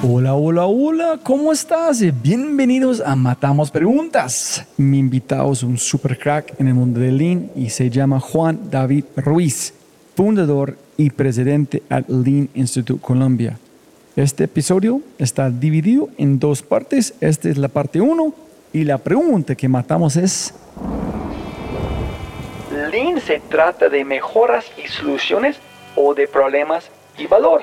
Hola, hola, hola, ¿cómo estás? Bienvenidos a Matamos Preguntas. Mi invitado es un super crack en el mundo del Lean y se llama Juan David Ruiz, fundador y presidente at Lean Institute Colombia. Este episodio está dividido en dos partes. Esta es la parte 1 y la pregunta que matamos es... ¿Lean se trata de mejoras y soluciones o de problemas y valor?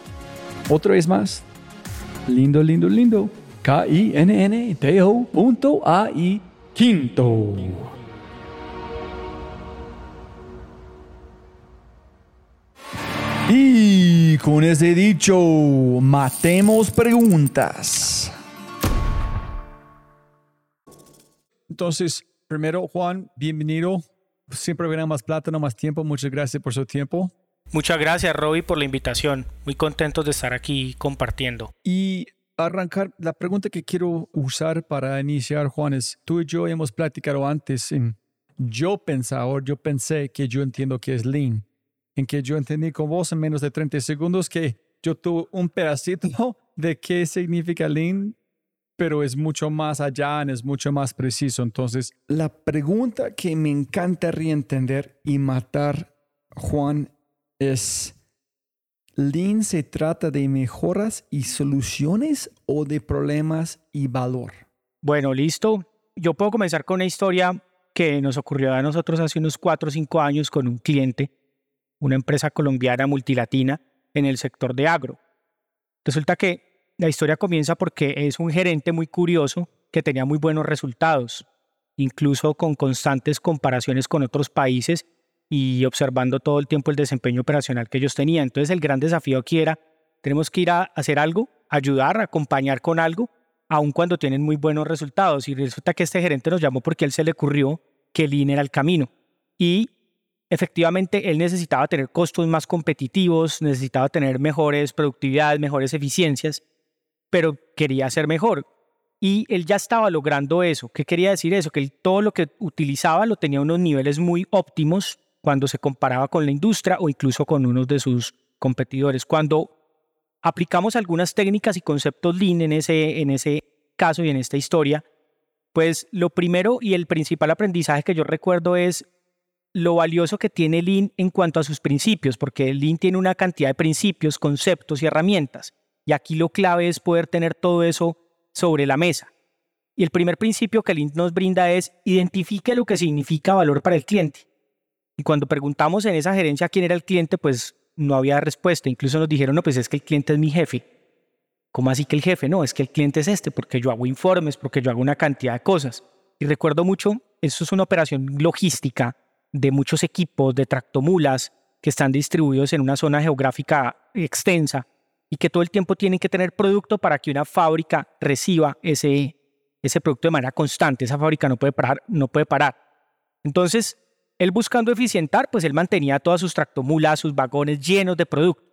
Otra vez más. Lindo, lindo, lindo. K-I-N-N-T-O punto A-I quinto. Y con ese dicho, matemos preguntas. Entonces, primero, Juan, bienvenido. Siempre verán más plata, no más tiempo. Muchas gracias por su tiempo. Muchas gracias, Robbie, por la invitación. Muy contentos de estar aquí compartiendo. Y arrancar, la pregunta que quiero usar para iniciar, Juan, es, tú y yo hemos platicado antes en, yo pensaba, yo pensé que yo entiendo que es lean, en que yo entendí con vos en menos de 30 segundos que yo tuve un pedacito de qué significa lean, pero es mucho más allá, es mucho más preciso. Entonces, la pregunta que me encantaría entender y matar, Juan, es, Lean se trata de mejoras y soluciones o de problemas y valor. Bueno, listo. Yo puedo comenzar con una historia que nos ocurrió a nosotros hace unos cuatro o cinco años con un cliente, una empresa colombiana multilatina en el sector de agro. Resulta que la historia comienza porque es un gerente muy curioso que tenía muy buenos resultados, incluso con constantes comparaciones con otros países y observando todo el tiempo el desempeño operacional que ellos tenían. Entonces el gran desafío aquí era, tenemos que ir a hacer algo, ayudar, acompañar con algo, aun cuando tienen muy buenos resultados. Y resulta que este gerente nos llamó porque él se le ocurrió que el INE era el camino. Y efectivamente él necesitaba tener costos más competitivos, necesitaba tener mejores productividades, mejores eficiencias, pero quería ser mejor. Y él ya estaba logrando eso. ¿Qué quería decir eso? Que él, todo lo que utilizaba lo tenía a unos niveles muy óptimos cuando se comparaba con la industria o incluso con uno de sus competidores. Cuando aplicamos algunas técnicas y conceptos Lean en ese, en ese caso y en esta historia, pues lo primero y el principal aprendizaje que yo recuerdo es lo valioso que tiene Lean en cuanto a sus principios, porque Lean tiene una cantidad de principios, conceptos y herramientas. Y aquí lo clave es poder tener todo eso sobre la mesa. Y el primer principio que Lean nos brinda es identifique lo que significa valor para el cliente. Y cuando preguntamos en esa gerencia quién era el cliente, pues no había respuesta. Incluso nos dijeron, no, pues es que el cliente es mi jefe. ¿Cómo así que el jefe? No, es que el cliente es este, porque yo hago informes, porque yo hago una cantidad de cosas. Y recuerdo mucho, eso es una operación logística de muchos equipos de tractomulas que están distribuidos en una zona geográfica extensa y que todo el tiempo tienen que tener producto para que una fábrica reciba ese, ese producto de manera constante. Esa fábrica no puede parar, no puede parar. Entonces, él buscando eficientar, pues él mantenía todas sus tractomulas, sus vagones llenos de producto.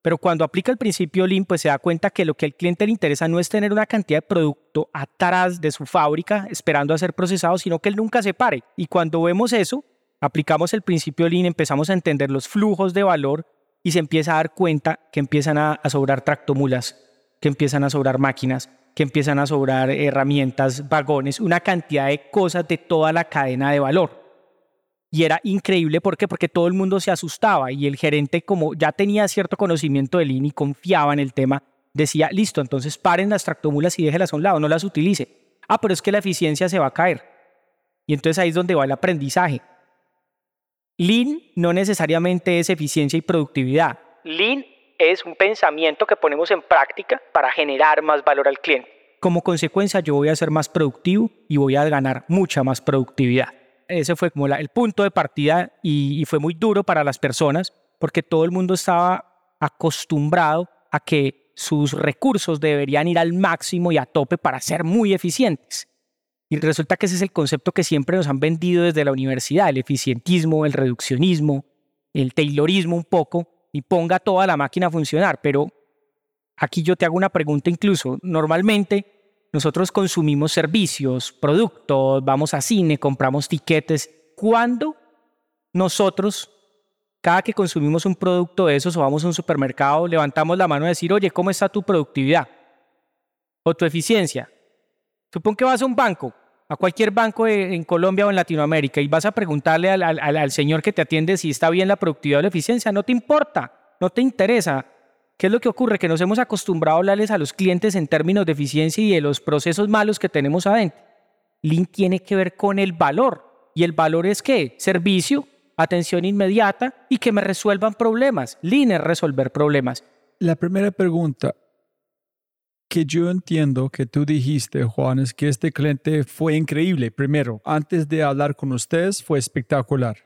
Pero cuando aplica el principio Lean, pues se da cuenta que lo que al cliente le interesa no es tener una cantidad de producto atrás de su fábrica esperando a ser procesado, sino que él nunca se pare. Y cuando vemos eso, aplicamos el principio Lean, empezamos a entender los flujos de valor y se empieza a dar cuenta que empiezan a, a sobrar tractomulas, que empiezan a sobrar máquinas, que empiezan a sobrar herramientas, vagones, una cantidad de cosas de toda la cadena de valor. Y era increíble, ¿por qué? Porque todo el mundo se asustaba y el gerente, como ya tenía cierto conocimiento del Lean y confiaba en el tema, decía, listo, entonces paren las tractomulas y déjelas a un lado, no las utilice. Ah, pero es que la eficiencia se va a caer. Y entonces ahí es donde va el aprendizaje. Lean no necesariamente es eficiencia y productividad. Lean es un pensamiento que ponemos en práctica para generar más valor al cliente. Como consecuencia, yo voy a ser más productivo y voy a ganar mucha más productividad ese fue como el punto de partida y, fue muy duro para las personas porque todo el mundo estaba acostumbrado a que sus recursos deberían ir al máximo y a tope para ser muy eficientes. Y resulta que ese es el concepto que siempre nos han vendido desde la universidad, el eficientismo, el reduccionismo, el taylorismo un poco, y ponga toda la máquina a funcionar. Pero aquí yo te hago una pregunta incluso. Normalmente nosotros consumimos servicios, productos, vamos a cine, compramos tiquetes. ¿Cuándo nosotros, cada que consumimos un producto de esos o vamos a un supermercado, levantamos la mano y decir, oye, ¿cómo está tu productividad? O tu eficiencia. Supón que vas a un banco, a cualquier banco en Colombia o en Latinoamérica y vas a preguntarle al, al señor que te atiende si está bien la productividad o la eficiencia. No te importa, no te interesa. ¿Qué es lo que ocurre? Que nos hemos acostumbrado a hablarles a los clientes en términos de eficiencia y de los procesos malos que tenemos adentro. Lean tiene que ver con el valor. ¿Y el valor es qué? Servicio, atención inmediata y que me resuelvan problemas. Lean es resolver problemas. La primera pregunta que yo entiendo que tú dijiste, Juan, es que este cliente fue increíble. Primero, antes de hablar con ustedes, fue espectacular.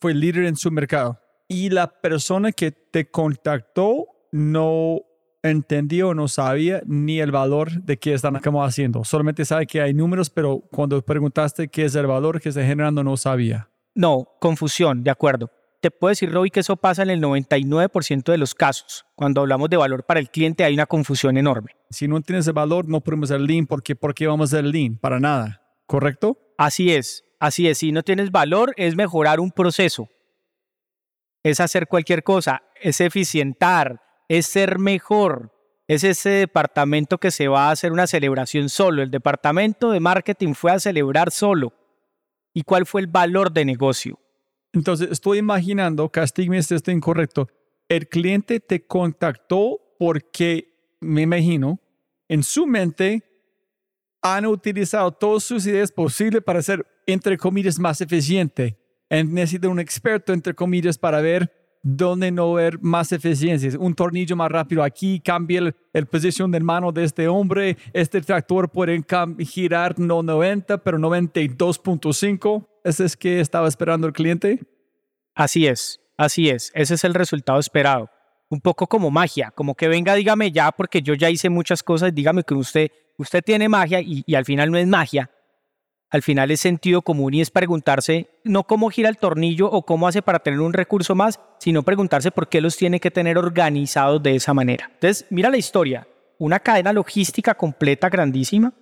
Fue líder en su mercado. Y la persona que te contactó no entendió, no sabía ni el valor de qué están haciendo. Solamente sabe que hay números, pero cuando preguntaste qué es el valor que está generando, no sabía. No, confusión, de acuerdo. Te puedo decir, Roby, que eso pasa en el 99% de los casos. Cuando hablamos de valor para el cliente hay una confusión enorme. Si no tienes el valor, no podemos hacer lean. porque ¿Por qué vamos a hacer lean? Para nada. ¿Correcto? Así es, así es. Si no tienes valor, es mejorar un proceso. Es hacer cualquier cosa, es eficientar, es ser mejor. Es ese departamento que se va a hacer una celebración solo. El departamento de marketing fue a celebrar solo. ¿Y cuál fue el valor de negocio? Entonces, estoy imaginando, castigme si estoy incorrecto, el cliente te contactó porque, me imagino, en su mente han utilizado todas sus ideas posibles para ser, entre comillas, más eficiente. Necesita un experto, entre comillas, para ver donde no ver más eficiencias. Un tornillo más rápido aquí, cambia el, el posición de mano de este hombre. Este tractor puede girar no 90, pero 92.5. ¿Ese es que estaba esperando el cliente? Así es, así es. Ese es el resultado esperado. Un poco como magia, como que venga, dígame ya, porque yo ya hice muchas cosas, dígame que usted, usted tiene magia y al final no es magia, al final es sentido común y es preguntarse no cómo gira el tornillo o cómo hace para tener un recurso más, sino preguntarse por qué los tiene que tener organizados de esa manera. Entonces, mira la historia, una cadena logística completa, grandísima,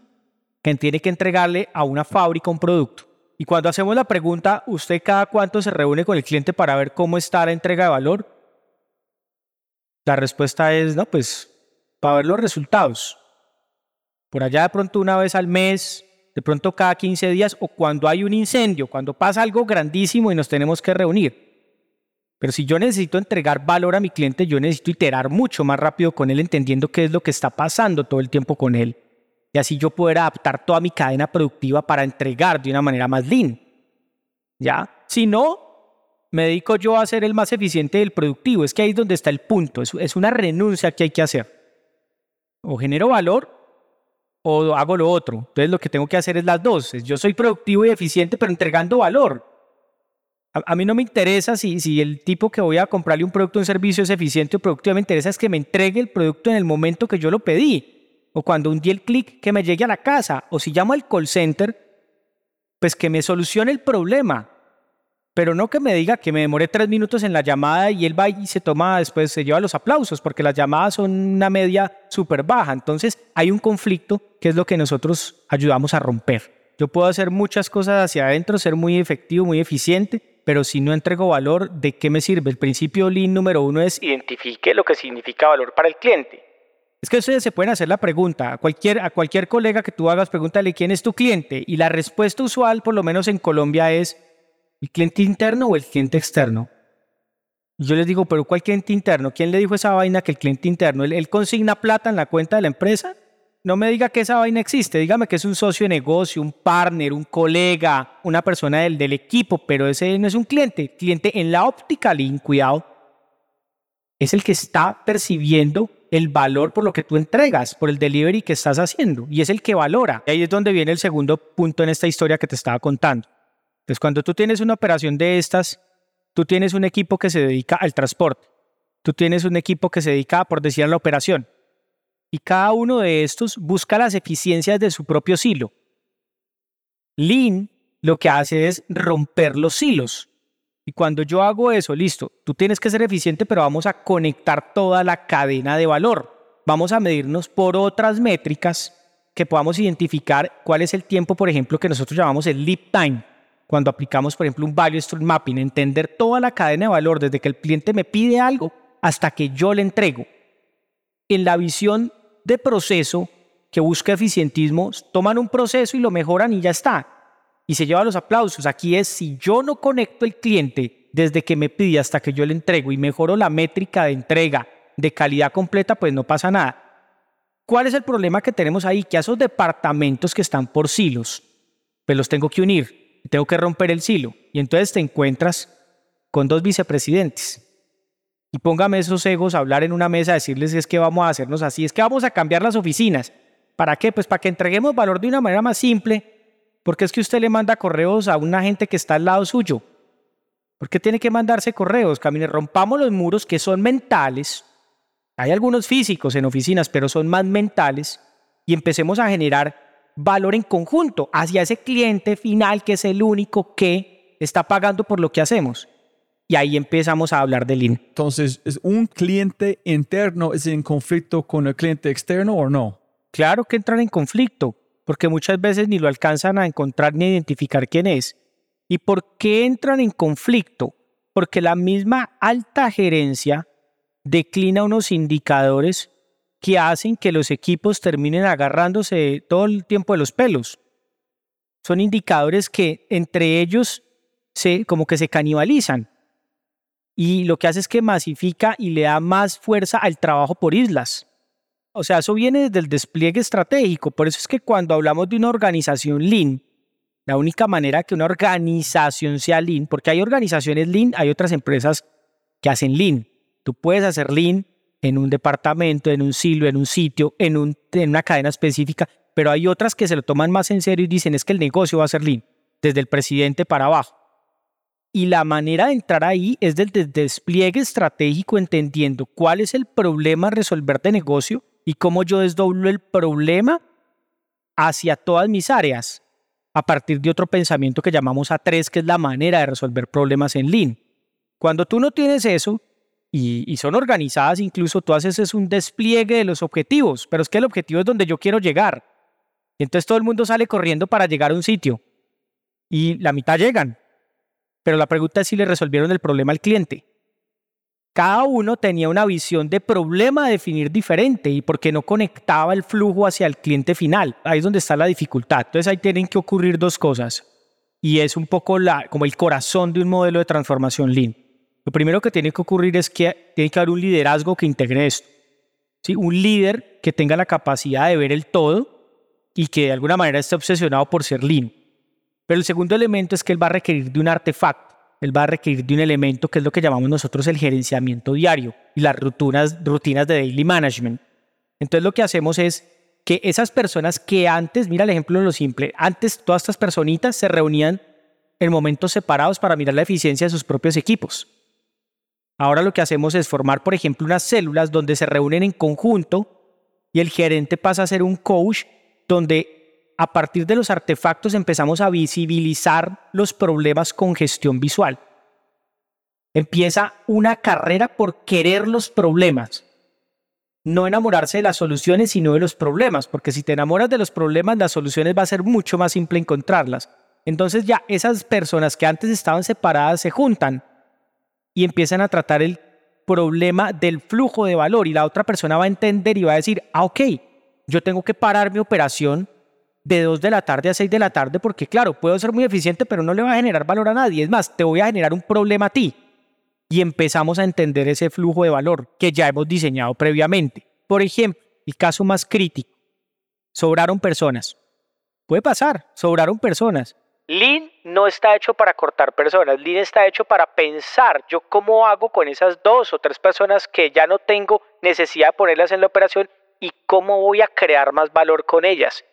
que tiene que entregarle a una fábrica un producto. Y cuando hacemos la pregunta, ¿usted cada cuánto se reúne con el cliente para ver cómo está la entrega de valor? La respuesta es, no, pues para ver los resultados. Por allá de pronto una vez al mes, de pronto cada 15 días o cuando hay un incendio, cuando pasa algo grandísimo y nos tenemos que reunir. Pero si yo necesito entregar valor a mi cliente, yo necesito iterar mucho más rápido con él, entendiendo qué es lo que está pasando todo el tiempo con él. Y así yo poder adaptar toda mi cadena productiva para entregar de una manera más lean. ¿Ya? Si no, me dedico yo a ser el más eficiente del productivo. Es que ahí es donde está el punto. Es, una renuncia que hay que hacer. O genero valor o hago lo otro. Entonces lo que tengo que hacer es las dos. Yo soy productivo y eficiente, pero entregando valor. A, mí no me interesa si, si el tipo que voy a comprarle un producto o un servicio es eficiente o productivo. Me interesa es que me entregue el producto en el momento que yo lo pedí. O cuando un día el clic que me llegue a la casa. O si llamo al call center, pues que me solucione el problema pero no que me diga que me demoré tres minutos en la llamada y él va y se toma, después se lleva los aplausos, porque las llamadas son una media súper baja. Entonces hay un conflicto que es lo que nosotros ayudamos a romper. Yo puedo hacer muchas cosas hacia adentro, ser muy efectivo, muy eficiente, pero si no entrego valor, ¿de qué me sirve? El principio Lean número uno es identifique lo que significa valor para el cliente. Es que ustedes se pueden hacer la pregunta, a cualquier, a cualquier colega que tú hagas, pregúntale quién es tu cliente. Y la respuesta usual, por lo menos en Colombia, es ¿El cliente interno o el cliente externo? yo les digo, pero ¿cuál cliente interno? ¿Quién le dijo esa vaina que el cliente interno? ¿Él, consigna plata en la cuenta de la empresa? No me diga que esa vaina existe, dígame que es un socio de negocio, un partner, un colega, una persona del, equipo, pero ese no es un cliente. cliente en la óptica, Lean, cuidado, es el que está percibiendo el valor por lo que tú entregas, por el delivery que estás haciendo, y es el que valora. Ahí es donde viene el segundo punto en esta historia que te estaba contando. Entonces, cuando tú tienes una operación de estas, tú tienes un equipo que se dedica al transporte, tú tienes un equipo que se dedica, por decir, a la operación, y cada uno de estos busca las eficiencias de su propio silo. Lean lo que hace es romper los silos. Y cuando yo hago eso, listo, tú tienes que ser eficiente, pero vamos a conectar toda la cadena de valor. Vamos a medirnos por otras métricas que podamos identificar cuál es el tiempo, por ejemplo, que nosotros llamamos el lead time cuando aplicamos, por ejemplo, un value stream mapping, entender toda la cadena de valor desde que el cliente me pide algo hasta que yo le entrego. En la visión de proceso que busca eficientismo, toman un proceso y lo mejoran y ya está. Y se lleva los aplausos. Aquí es si yo no conecto el cliente desde que me pide hasta que yo le entrego y mejoro la métrica de entrega de calidad completa, pues no pasa nada. ¿Cuál es el problema que tenemos ahí? Que a esos departamentos que están por silos, pues los tengo que unir tengo que romper el silo. Y entonces te encuentras con dos vicepresidentes. Y póngame esos egos a hablar en una mesa, decirles es que vamos a hacernos así, es que vamos a cambiar las oficinas. ¿Para qué? Pues para que entreguemos valor de una manera más simple, porque es que usted le manda correos a una gente que está al lado suyo. ¿Por qué tiene que mandarse correos? Camine, rompamos los muros que son mentales. Hay algunos físicos en oficinas, pero son más mentales. Y empecemos a generar valor en conjunto hacia ese cliente final que es el único que está pagando por lo que hacemos. Y ahí empezamos a hablar de Lean. Entonces, ¿es un cliente interno es en conflicto con el cliente externo o no? Claro que entran en conflicto, porque muchas veces ni lo alcanzan a encontrar ni a identificar quién es. ¿Y por qué entran en conflicto? Porque la misma alta gerencia declina unos indicadores que hacen que los equipos terminen agarrándose todo el tiempo de los pelos. Son indicadores que entre ellos se, como que se canibalizan. Y lo que hace es que masifica y le da más fuerza al trabajo por islas. O sea, eso viene desde el despliegue estratégico. Por eso es que cuando hablamos de una organización lean, la única manera que una organización sea lean, porque hay organizaciones lean, hay otras empresas que hacen lean. Tú puedes hacer lean en un departamento, en un silo, en un sitio, en, un, en una cadena específica, pero hay otras que se lo toman más en serio y dicen es que el negocio va a ser lean, desde el presidente para abajo. Y la manera de entrar ahí es desde el despliegue estratégico, entendiendo cuál es el problema a resolver de negocio y cómo yo desdoblo el problema hacia todas mis áreas, a partir de otro pensamiento que llamamos A3, que es la manera de resolver problemas en Lean. Cuando tú no tienes eso, y, son organizadas, incluso tú haces es un despliegue de los objetivos, pero es que el objetivo es donde yo quiero llegar. Y entonces todo el mundo sale corriendo para llegar a un sitio y la mitad llegan. Pero la pregunta es si le resolvieron el problema al cliente. Cada uno tenía una visión de problema a definir diferente y porque no conectaba el flujo hacia el cliente final. Ahí es donde está la dificultad. Entonces ahí tienen que ocurrir dos cosas. Y es un poco la, como el corazón de un modelo de transformación Lean. Lo primero que tiene que ocurrir es que tiene que haber un liderazgo que integre esto. ¿sí? Un líder que tenga la capacidad de ver el todo y que de alguna manera esté obsesionado por ser lean. Pero el segundo elemento es que él va a requerir de un artefacto. él va a requerir de un elemento que es lo que llamamos nosotros el gerenciamiento diario y las rutinas, rutinas de daily management. Entonces lo que hacemos es que esas personas que antes, mira el ejemplo de lo simple, antes todas estas personitas se reunían en momentos separados para mirar la eficiencia de sus propios equipos. Ahora lo que hacemos es formar, por ejemplo, unas células donde se reúnen en conjunto y el gerente pasa a ser un coach donde a partir de los artefactos empezamos a visibilizar los problemas con gestión visual. Empieza una carrera por querer los problemas, no enamorarse de las soluciones, sino de los problemas, porque si te enamoras de los problemas, las soluciones va a ser mucho más simple encontrarlas. Entonces ya esas personas que antes estaban separadas se juntan y empiezan a tratar el problema del flujo de valor y la otra persona va a entender y va a decir, ah, ok, yo tengo que parar mi operación de 2 de la tarde a 6 de la tarde porque claro, puedo ser muy eficiente, pero no le va a generar valor a nadie. Es más, te voy a generar un problema a ti. Y empezamos a entender ese flujo de valor que ya hemos diseñado previamente. Por ejemplo, el caso más crítico. Sobraron personas. Puede pasar, sobraron personas. Lean no está hecho para cortar personas, Lean está hecho para pensar. Yo cómo hago con esas dos o tres personas que ya no tengo necesidad de ponerlas en la operación y cómo voy a crear más valor con ellas.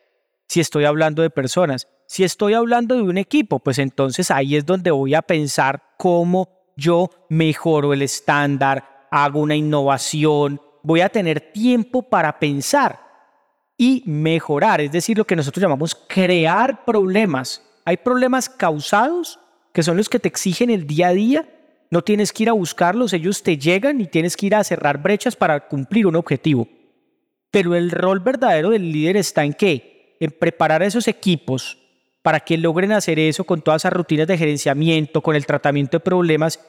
Si estoy hablando de personas, si estoy hablando de un equipo, pues entonces ahí es donde voy a pensar cómo yo mejoro el estándar, hago una innovación, voy a tener tiempo para pensar y mejorar, es decir, lo que nosotros llamamos crear problemas hay problemas causados, que son los que te exigen el día a día. No tienes que ir a buscarlos, ellos te llegan y tienes que ir a cerrar brechas para cumplir un objetivo. Pero el rol verdadero del líder está en qué? En preparar a esos equipos para que logren hacer eso con todas esas rutinas de gerenciamiento, con el tratamiento de problemas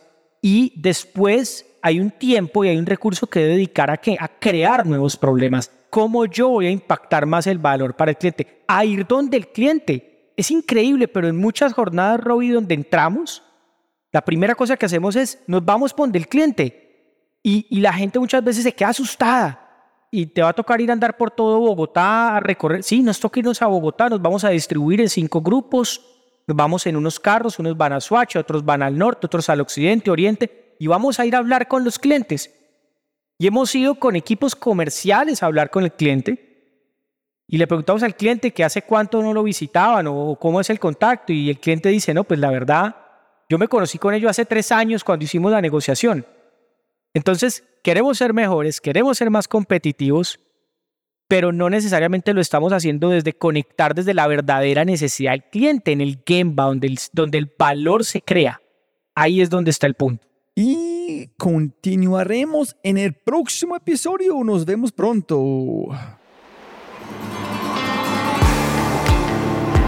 y después hay un tiempo y hay un recurso que dedicar a, qué? a crear nuevos problemas. ¿Cómo yo voy a impactar más el valor para el cliente? A ir donde el cliente. Es increíble, pero en muchas jornadas, Robbie, donde entramos, la primera cosa que hacemos es nos vamos por el cliente. Y, y la gente muchas veces se queda asustada. Y te va a tocar ir a andar por todo Bogotá a recorrer. Sí, nos toca irnos a Bogotá, nos vamos a distribuir en cinco grupos, nos vamos en unos carros, unos van a Suacha, otros van al norte, otros al occidente, oriente, y vamos a ir a hablar con los clientes. Y hemos ido con equipos comerciales a hablar con el cliente y le preguntamos al cliente que hace cuánto no lo visitaban o cómo es el contacto y el cliente dice, no, pues la verdad, yo me conocí con ellos hace tres años cuando hicimos la negociación. Entonces, queremos ser mejores, queremos ser más competitivos, pero no necesariamente lo estamos haciendo desde conectar desde la verdadera necesidad del cliente, en el Gemba, donde donde el valor se crea. Ahí es donde está el punto. Y continuaremos en el próximo episodio. Nos vemos pronto.